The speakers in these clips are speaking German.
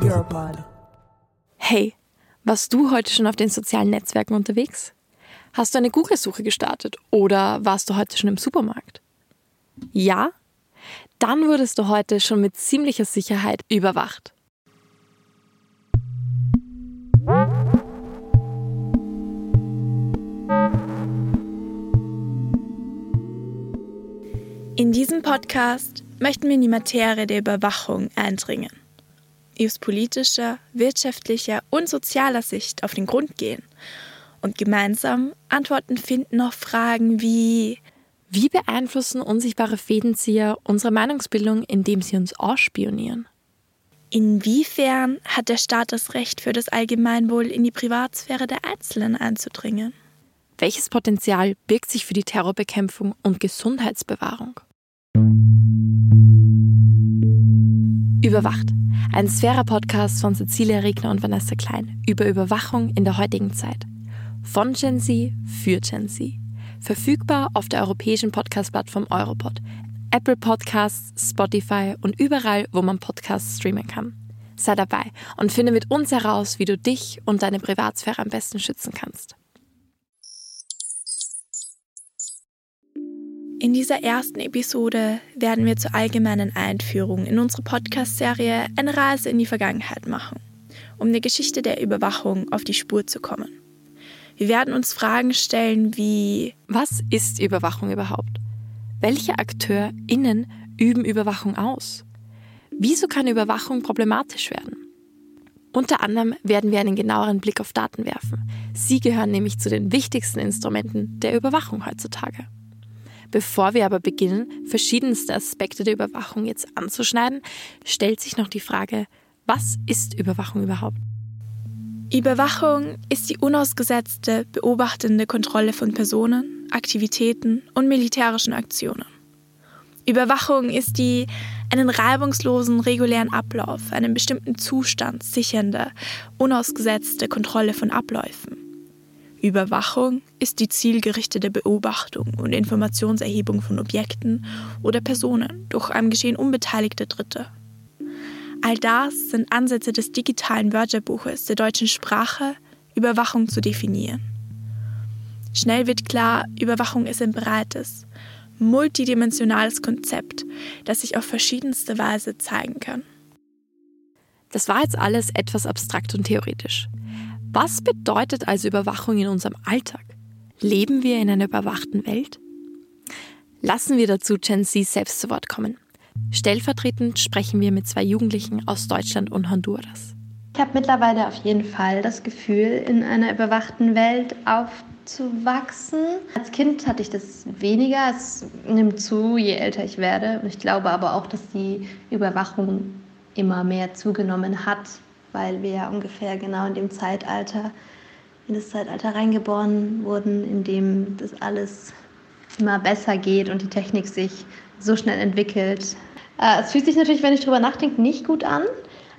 Europod. Hey, warst du heute schon auf den sozialen Netzwerken unterwegs? Hast du eine Google-Suche gestartet oder warst du heute schon im Supermarkt? Ja? Dann wurdest du heute schon mit ziemlicher Sicherheit überwacht. In diesem Podcast möchten wir in die Materie der Überwachung eindringen, aus politischer, wirtschaftlicher und sozialer Sicht auf den Grund gehen und gemeinsam Antworten finden auf Fragen wie Wie beeinflussen unsichtbare Fädenzieher unsere Meinungsbildung, indem sie uns ausspionieren? Inwiefern hat der Staat das Recht, für das Allgemeinwohl in die Privatsphäre der Einzelnen einzudringen? Welches Potenzial birgt sich für die Terrorbekämpfung und Gesundheitsbewahrung? Überwacht. Ein Sphäre-Podcast von Cecilia Regner und Vanessa Klein über Überwachung in der heutigen Zeit. Von Gen Z für Gen Z. Verfügbar auf der europäischen Podcast-Plattform Europod, Apple Podcasts, Spotify und überall, wo man Podcasts streamen kann. Sei dabei und finde mit uns heraus, wie du dich und deine Privatsphäre am besten schützen kannst. In dieser ersten Episode werden wir zur allgemeinen Einführung in unsere Podcast-Serie eine Reise in die Vergangenheit machen, um der Geschichte der Überwachung auf die Spur zu kommen. Wir werden uns Fragen stellen wie Was ist Überwachung überhaupt? Welche AkteurInnen üben Überwachung aus? Wieso kann Überwachung problematisch werden? Unter anderem werden wir einen genaueren Blick auf Daten werfen. Sie gehören nämlich zu den wichtigsten Instrumenten der Überwachung heutzutage. Bevor wir aber beginnen, verschiedenste Aspekte der Überwachung jetzt anzuschneiden, stellt sich noch die Frage, was ist Überwachung überhaupt? Überwachung ist die unausgesetzte, beobachtende Kontrolle von Personen, Aktivitäten und militärischen Aktionen. Überwachung ist die einen reibungslosen, regulären Ablauf, einen bestimmten Zustand sichernde, unausgesetzte Kontrolle von Abläufen. Überwachung ist die zielgerichtete Beobachtung und Informationserhebung von Objekten oder Personen durch am Geschehen unbeteiligte Dritte. All das sind Ansätze des digitalen Wörterbuches der deutschen Sprache, Überwachung zu definieren. Schnell wird klar, Überwachung ist ein breites, multidimensionales Konzept, das sich auf verschiedenste Weise zeigen kann. Das war jetzt alles etwas abstrakt und theoretisch. Was bedeutet also Überwachung in unserem Alltag? Leben wir in einer überwachten Welt? Lassen wir dazu Gen Z selbst zu Wort kommen. Stellvertretend sprechen wir mit zwei Jugendlichen aus Deutschland und Honduras. Ich habe mittlerweile auf jeden Fall das Gefühl, in einer überwachten Welt aufzuwachsen. Als Kind hatte ich das weniger. Es nimmt zu, je älter ich werde. Und ich glaube aber auch, dass die Überwachung immer mehr zugenommen hat weil wir ja ungefähr genau in dem Zeitalter, in das Zeitalter reingeboren wurden, in dem das alles immer besser geht und die Technik sich so schnell entwickelt. Äh, es fühlt sich natürlich, wenn ich drüber nachdenke, nicht gut an,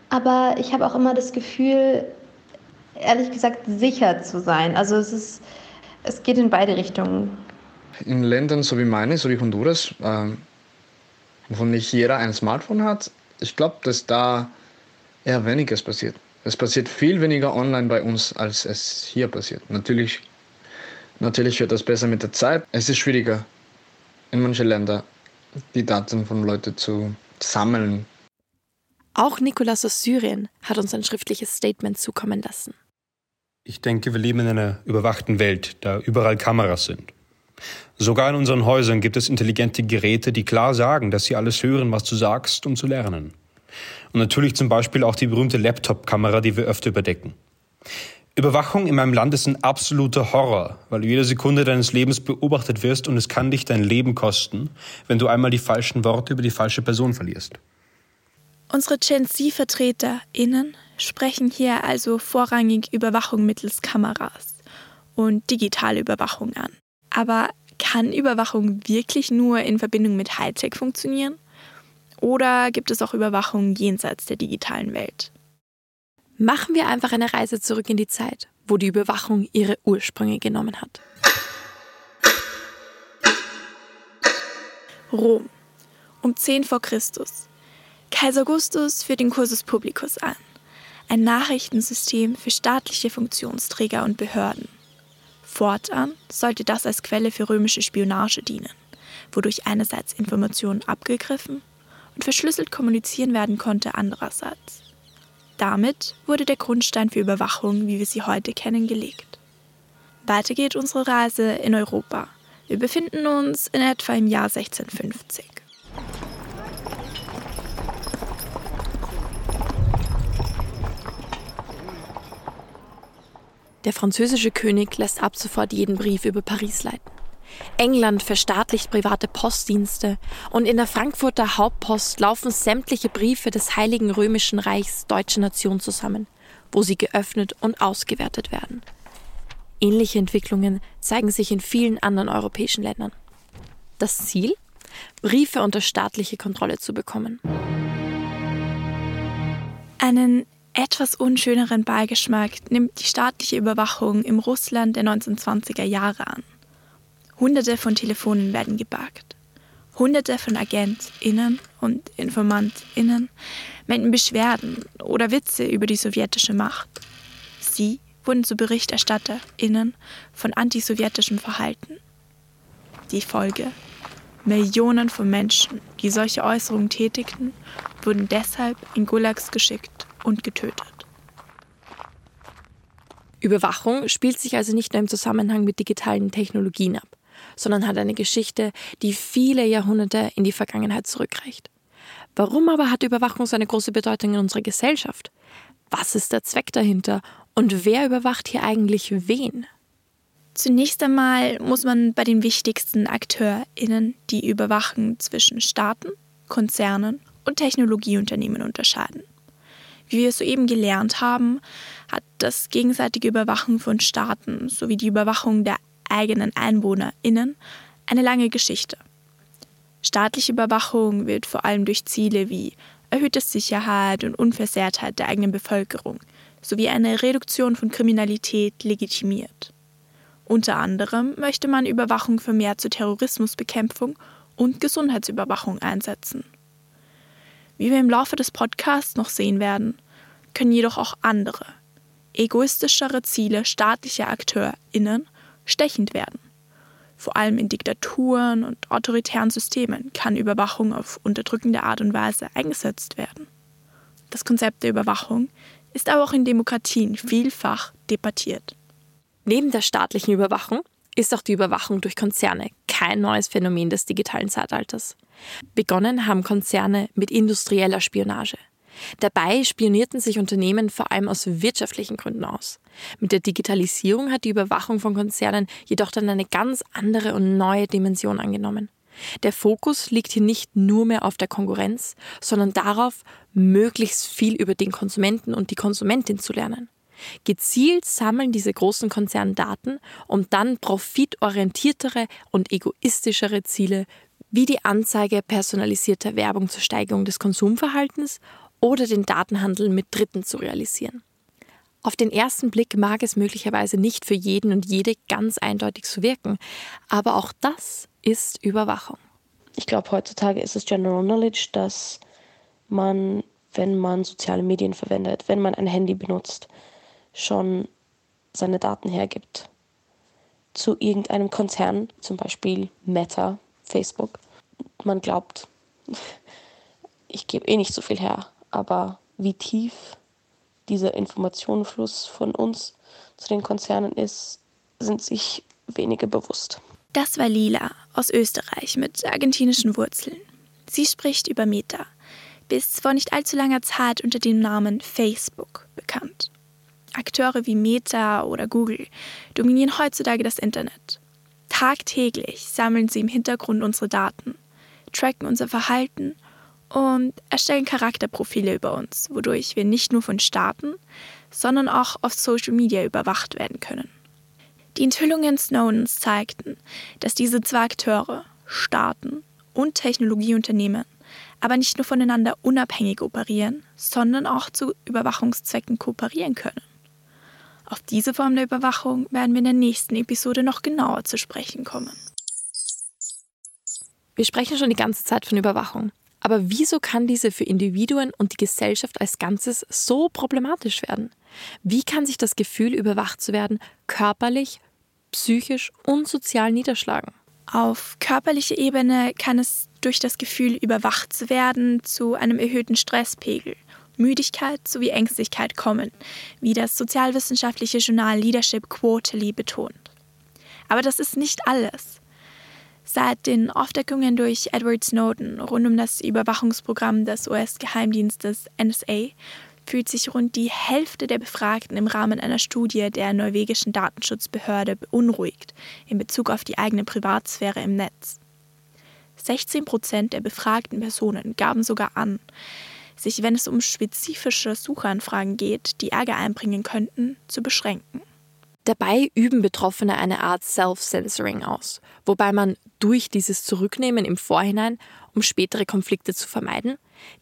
aber ich habe auch immer das Gefühl, ehrlich gesagt, sicher zu sein. Also es ist, es geht in beide Richtungen. In Ländern so wie meine, so wie Honduras, äh, wo nicht jeder ein Smartphone hat, ich glaube, dass da eher weniger passiert. Es passiert viel weniger online bei uns, als es hier passiert. Natürlich, natürlich wird das besser mit der Zeit. Es ist schwieriger in manchen Ländern, die Daten von Leuten zu sammeln. Auch Nikolas aus Syrien hat uns ein schriftliches Statement zukommen lassen. Ich denke, wir leben in einer überwachten Welt, da überall Kameras sind. Sogar in unseren Häusern gibt es intelligente Geräte, die klar sagen, dass sie alles hören, was du sagst, um zu lernen. Und natürlich zum Beispiel auch die berühmte Laptop-Kamera, die wir öfter überdecken. Überwachung in meinem Land ist ein absoluter Horror, weil du jede Sekunde deines Lebens beobachtet wirst und es kann dich dein Leben kosten, wenn du einmal die falschen Worte über die falsche Person verlierst. Unsere Gen Z-VertreterInnen sprechen hier also vorrangig Überwachung mittels Kameras und digitale Überwachung an. Aber kann Überwachung wirklich nur in Verbindung mit Hightech funktionieren? Oder gibt es auch Überwachung jenseits der digitalen Welt? Machen wir einfach eine Reise zurück in die Zeit, wo die Überwachung ihre Ursprünge genommen hat. Rom. Um 10 vor Christus. Kaiser Augustus führt den Cursus Publicus ein. ein Nachrichtensystem für staatliche Funktionsträger und Behörden. Fortan sollte das als Quelle für römische Spionage dienen, wodurch einerseits Informationen abgegriffen und verschlüsselt kommunizieren werden konnte andererseits. Damit wurde der Grundstein für Überwachung, wie wir sie heute kennen, gelegt. Weiter geht unsere Reise in Europa. Wir befinden uns in etwa im Jahr 1650. Der französische König lässt ab sofort jeden Brief über Paris leiten. England verstaatlicht private Postdienste und in der Frankfurter Hauptpost laufen sämtliche Briefe des Heiligen Römischen Reichs deutscher Nation zusammen, wo sie geöffnet und ausgewertet werden. Ähnliche Entwicklungen zeigen sich in vielen anderen europäischen Ländern. Das Ziel? Briefe unter staatliche Kontrolle zu bekommen. Einen etwas unschöneren Beigeschmack nimmt die staatliche Überwachung im Russland der 1920er Jahre an. Hunderte von Telefonen werden gebargt. Hunderte von AgentInnen und InformantInnen melden Beschwerden oder Witze über die sowjetische Macht. Sie wurden zu BerichterstatterInnen von antisowjetischem Verhalten. Die Folge? Millionen von Menschen, die solche Äußerungen tätigten, wurden deshalb in Gulags geschickt und getötet. Überwachung spielt sich also nicht nur im Zusammenhang mit digitalen Technologien ab, sondern hat eine Geschichte, die viele Jahrhunderte in die Vergangenheit zurückreicht. Warum aber hat Überwachung so eine große Bedeutung in unserer Gesellschaft? Was ist der Zweck dahinter und wer überwacht hier eigentlich wen? Zunächst einmal muss man bei den wichtigsten AkteurInnen die Überwachen zwischen Staaten, Konzernen und Technologieunternehmen unterscheiden. Wie wir soeben gelernt haben, hat das gegenseitige Überwachen von Staaten sowie die Überwachung der eigenen EinwohnerInnen eine lange Geschichte. Staatliche Überwachung wird vor allem durch Ziele wie erhöhte Sicherheit und Unversehrtheit der eigenen Bevölkerung sowie eine Reduktion von Kriminalität legitimiert. Unter anderem möchte man Überwachung vermehrt zur Terrorismusbekämpfung und Gesundheitsüberwachung einsetzen. Wie wir im Laufe des Podcasts noch sehen werden, können jedoch auch andere, egoistischere Ziele staatlicher AkteurInnen stechend werden. Vor allem in Diktaturen und autoritären Systemen kann Überwachung auf unterdrückende Art und Weise eingesetzt werden. Das Konzept der Überwachung ist aber auch in Demokratien vielfach debattiert. Neben der staatlichen Überwachung ist auch die Überwachung durch Konzerne kein neues Phänomen des digitalen Zeitalters. Begonnen haben Konzerne mit industrieller Spionage. Dabei spionierten sich Unternehmen vor allem aus wirtschaftlichen Gründen aus. Mit der Digitalisierung hat die Überwachung von Konzernen jedoch dann eine ganz andere und neue Dimension angenommen. Der Fokus liegt hier nicht nur mehr auf der Konkurrenz, sondern darauf, möglichst viel über den Konsumenten und die Konsumentin zu lernen. Gezielt sammeln diese großen Konzerne Daten, um dann profitorientiertere und egoistischere Ziele wie die Anzeige personalisierter Werbung zur Steigerung des Konsumverhaltens oder den Datenhandel mit Dritten zu realisieren. Auf den ersten Blick mag es möglicherweise nicht für jeden und jede ganz eindeutig so wirken, aber auch das ist Überwachung. Ich glaube, heutzutage ist es General Knowledge, dass man, wenn man soziale Medien verwendet, wenn man ein Handy benutzt, schon seine Daten hergibt zu irgendeinem Konzern, zum Beispiel Meta, Facebook. Man glaubt, ich gebe eh nicht so viel her, aber wie tief dieser Informationenfluss von uns zu den Konzernen ist, sind sich wenige bewusst. Das war Lila aus Österreich mit argentinischen Wurzeln. Sie spricht über Meta, bis vor nicht allzu langer Zeit unter dem Namen Facebook bekannt. Akteure wie Meta oder Google dominieren heutzutage das Internet. Tagtäglich sammeln sie im Hintergrund unsere Daten, tracken unser Verhalten und erstellen Charakterprofile über uns, wodurch wir nicht nur von Staaten, sondern auch auf Social Media überwacht werden können. Die Enthüllungen Snowdens zeigten, dass diese zwei Akteure, Staaten und Technologieunternehmen, aber nicht nur voneinander unabhängig operieren, sondern auch zu Überwachungszwecken kooperieren können. Auf diese Form der Überwachung werden wir in der nächsten Episode noch genauer zu sprechen kommen. Wir sprechen schon die ganze Zeit von Überwachung. Aber wieso kann diese für Individuen und die Gesellschaft als Ganzes so problematisch werden? Wie kann sich das Gefühl, überwacht zu werden, körperlich, psychisch und sozial niederschlagen? Auf körperlicher Ebene kann es durch das Gefühl, überwacht zu werden, zu einem erhöhten Stresspegel, Müdigkeit sowie Ängstlichkeit kommen, wie das sozialwissenschaftliche Journal Leadership Quarterly betont. Aber das ist nicht alles. Seit den Aufdeckungen durch Edward Snowden rund um das Überwachungsprogramm des US-Geheimdienstes NSA fühlt sich rund die Hälfte der Befragten im Rahmen einer Studie der norwegischen Datenschutzbehörde beunruhigt in Bezug auf die eigene Privatsphäre im Netz. 16 Prozent der befragten Personen gaben sogar an, sich, wenn es um spezifische Suchanfragen geht, die Ärger einbringen könnten, zu beschränken. Dabei üben Betroffene eine Art Self-Censoring aus, wobei man durch dieses Zurücknehmen im Vorhinein, um spätere Konflikte zu vermeiden,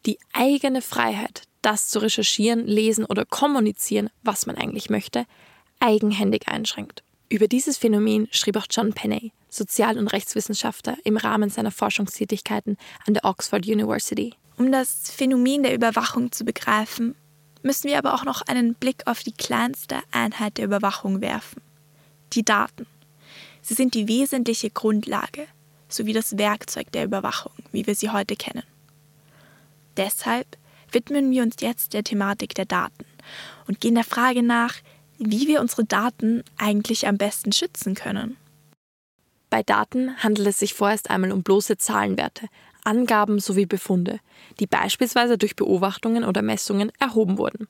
die eigene Freiheit, das zu recherchieren, lesen oder kommunizieren, was man eigentlich möchte, eigenhändig einschränkt. Über dieses Phänomen schrieb auch John Penney, Sozial- und Rechtswissenschaftler, im Rahmen seiner Forschungstätigkeiten an der Oxford University. Um das Phänomen der Überwachung zu begreifen, müssen wir aber auch noch einen Blick auf die kleinste Einheit der Überwachung werfen. Die Daten. Sie sind die wesentliche Grundlage sowie das Werkzeug der Überwachung, wie wir sie heute kennen. Deshalb widmen wir uns jetzt der Thematik der Daten und gehen der Frage nach, wie wir unsere Daten eigentlich am besten schützen können. Bei Daten handelt es sich vorerst einmal um bloße Zahlenwerte, Angaben sowie Befunde, die beispielsweise durch Beobachtungen oder Messungen erhoben wurden.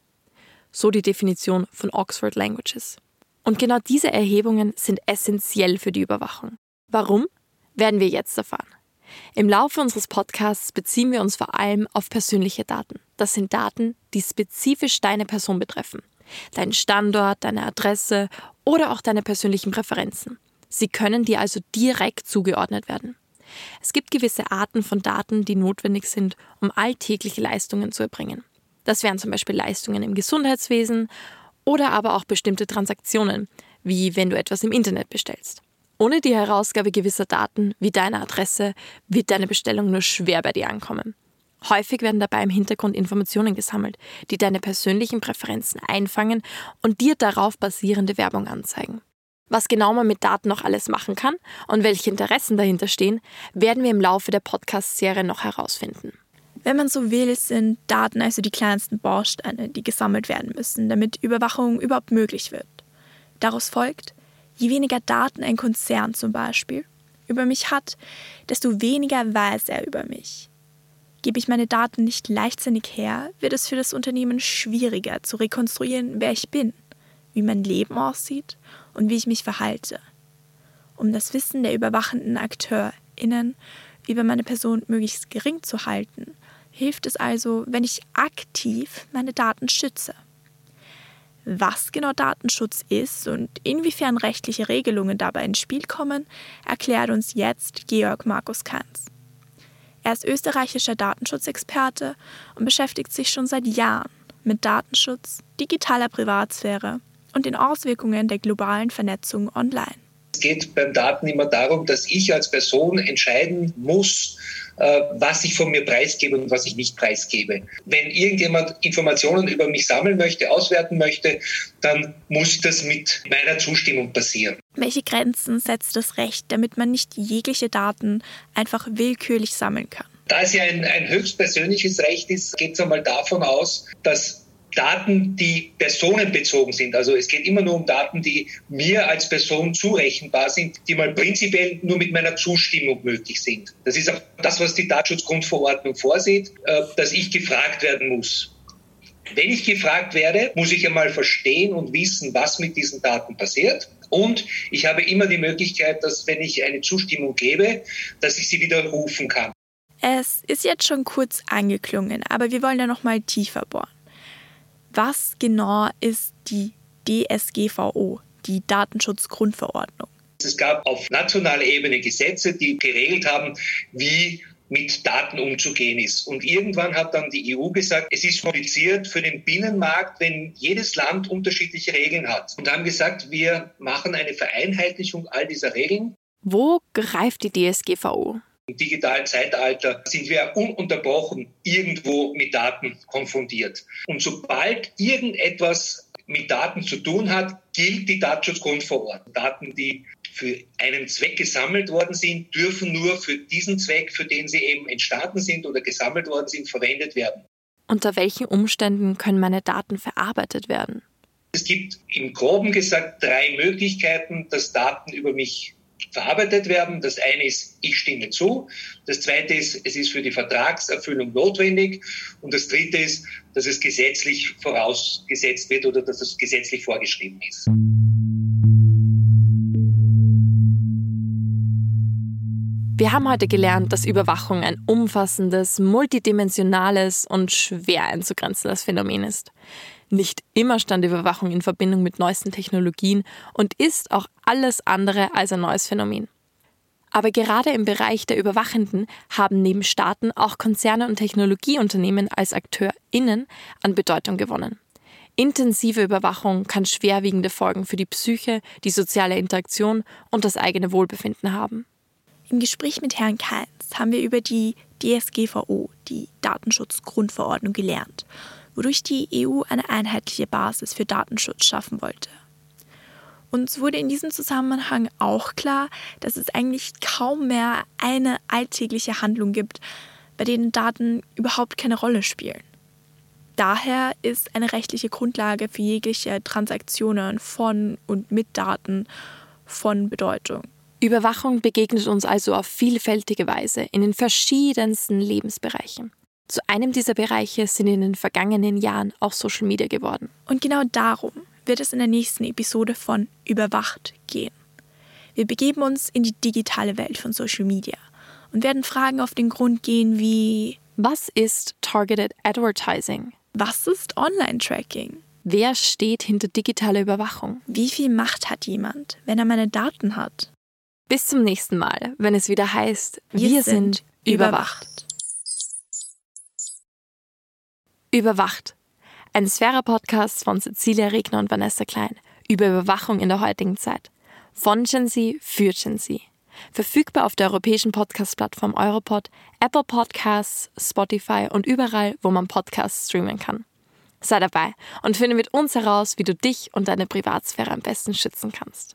So die Definition von Oxford Languages. Und genau diese Erhebungen sind essentiell für die Überwachung. Warum? Werden wir jetzt erfahren. Im Laufe unseres Podcasts beziehen wir uns vor allem auf persönliche Daten. Das sind Daten, die spezifisch deine Person betreffen. Deinen Standort, deine Adresse oder auch deine persönlichen Präferenzen. Sie können dir also direkt zugeordnet werden. Es gibt gewisse Arten von Daten, die notwendig sind, um alltägliche Leistungen zu erbringen. Das wären zum Beispiel Leistungen im Gesundheitswesen oder aber auch bestimmte Transaktionen, wie wenn du etwas im Internet bestellst. Ohne die Herausgabe gewisser Daten wie deiner Adresse wird deine Bestellung nur schwer bei dir ankommen. Häufig werden dabei im Hintergrund Informationen gesammelt, die deine persönlichen Präferenzen einfangen und dir darauf basierende Werbung anzeigen. Was genau man mit Daten noch alles machen kann und welche Interessen dahinter stehen, werden wir im Laufe der Podcast-Serie noch herausfinden. Wenn man so will, sind Daten also die kleinsten Bausteine, die gesammelt werden müssen, damit Überwachung überhaupt möglich wird. Daraus folgt, je weniger Daten ein Konzern zum Beispiel über mich hat, desto weniger weiß er über mich. Gebe ich meine Daten nicht leichtsinnig her, wird es für das Unternehmen schwieriger zu rekonstruieren, wer ich bin, wie mein Leben aussieht und wie ich mich verhalte. Um das Wissen der überwachenden AkteurInnen über meine Person möglichst gering zu halten, hilft es also, wenn ich aktiv meine Daten schütze. Was genau Datenschutz ist und inwiefern rechtliche Regelungen dabei ins Spiel kommen, erklärt uns jetzt Georg Markus Kanz. Er ist österreichischer Datenschutzexperte und beschäftigt sich schon seit Jahren mit Datenschutz, digitaler Privatsphäre und den Auswirkungen der globalen Vernetzung online. Es geht beim Daten immer darum, dass ich als Person entscheiden muss, äh, was ich von mir preisgebe und was ich nicht preisgebe. Wenn irgendjemand Informationen über mich sammeln möchte, auswerten möchte, dann muss das mit meiner Zustimmung passieren. Welche Grenzen setzt das Recht, damit man nicht jegliche Daten einfach willkürlich sammeln kann? Da es ja ein, ein höchst persönliches Recht ist, geht es einmal davon aus, dass Daten, die personenbezogen sind. Also es geht immer nur um Daten, die mir als Person zurechenbar sind, die mal prinzipiell nur mit meiner Zustimmung möglich sind. Das ist auch das, was die Datenschutzgrundverordnung vorsieht, äh, dass ich gefragt werden muss. Wenn ich gefragt werde, muss ich einmal verstehen und wissen, was mit diesen Daten passiert. Und ich habe immer die Möglichkeit, dass wenn ich eine Zustimmung gebe, dass ich sie widerrufen kann. Es ist jetzt schon kurz angeklungen, aber wir wollen da noch mal tiefer bohren. Was genau ist die DSGVO, die Datenschutzgrundverordnung? Es gab auf nationaler Ebene Gesetze, die geregelt haben, wie mit Daten umzugehen ist. Und irgendwann hat dann die EU gesagt, es ist kompliziert für den Binnenmarkt, wenn jedes Land unterschiedliche Regeln hat. Und haben gesagt, wir machen eine Vereinheitlichung all dieser Regeln. Wo greift die DSGVO? Im digitalen Zeitalter sind wir ununterbrochen irgendwo mit Daten konfrontiert. Und sobald irgendetwas mit Daten zu tun hat, gilt die Datenschutzgrundverordnung. Daten, die für einen Zweck gesammelt worden sind, dürfen nur für diesen Zweck, für den sie eben entstanden sind oder gesammelt worden sind, verwendet werden. Unter welchen Umständen können meine Daten verarbeitet werden? Es gibt im groben gesagt drei Möglichkeiten, dass Daten über mich verarbeitet werden. Das eine ist, ich stimme zu. Das zweite ist, es ist für die Vertragserfüllung notwendig. Und das dritte ist, dass es gesetzlich vorausgesetzt wird oder dass es gesetzlich vorgeschrieben ist. Wir haben heute gelernt, dass Überwachung ein umfassendes, multidimensionales und schwer einzugrenzendes Phänomen ist. Nicht immer stand Überwachung in Verbindung mit neuesten Technologien und ist auch alles andere als ein neues Phänomen. Aber gerade im Bereich der Überwachenden haben neben Staaten auch Konzerne und Technologieunternehmen als AkteurInnen an Bedeutung gewonnen. Intensive Überwachung kann schwerwiegende Folgen für die Psyche, die soziale Interaktion und das eigene Wohlbefinden haben. Im Gespräch mit Herrn Keins haben wir über die DSGVO, die Datenschutzgrundverordnung, gelernt, wodurch die EU eine einheitliche Basis für Datenschutz schaffen wollte. Uns wurde in diesem Zusammenhang auch klar, dass es eigentlich kaum mehr eine alltägliche Handlung gibt, bei denen Daten überhaupt keine Rolle spielen. Daher ist eine rechtliche Grundlage für jegliche Transaktionen von und mit Daten von Bedeutung. Überwachung begegnet uns also auf vielfältige Weise in den verschiedensten Lebensbereichen. Zu einem dieser Bereiche sind in den vergangenen Jahren auch Social Media geworden. Und genau darum wird es in der nächsten Episode von Überwacht gehen. Wir begeben uns in die digitale Welt von Social Media und werden Fragen auf den Grund gehen wie Was ist Targeted Advertising? Was ist Online-Tracking? Wer steht hinter digitaler Überwachung? Wie viel Macht hat jemand, wenn er meine Daten hat? Bis zum nächsten Mal, wenn es wieder heißt, wir, wir sind, sind überwacht. Überwacht. Ein Sphäre-Podcast von Cecilia Regner und Vanessa Klein über Überwachung in der heutigen Zeit. Von Gen Z für Gen Z. Verfügbar auf der europäischen Podcast-Plattform Europod, Apple Podcasts, Spotify und überall, wo man Podcasts streamen kann. Sei dabei und finde mit uns heraus, wie du dich und deine Privatsphäre am besten schützen kannst.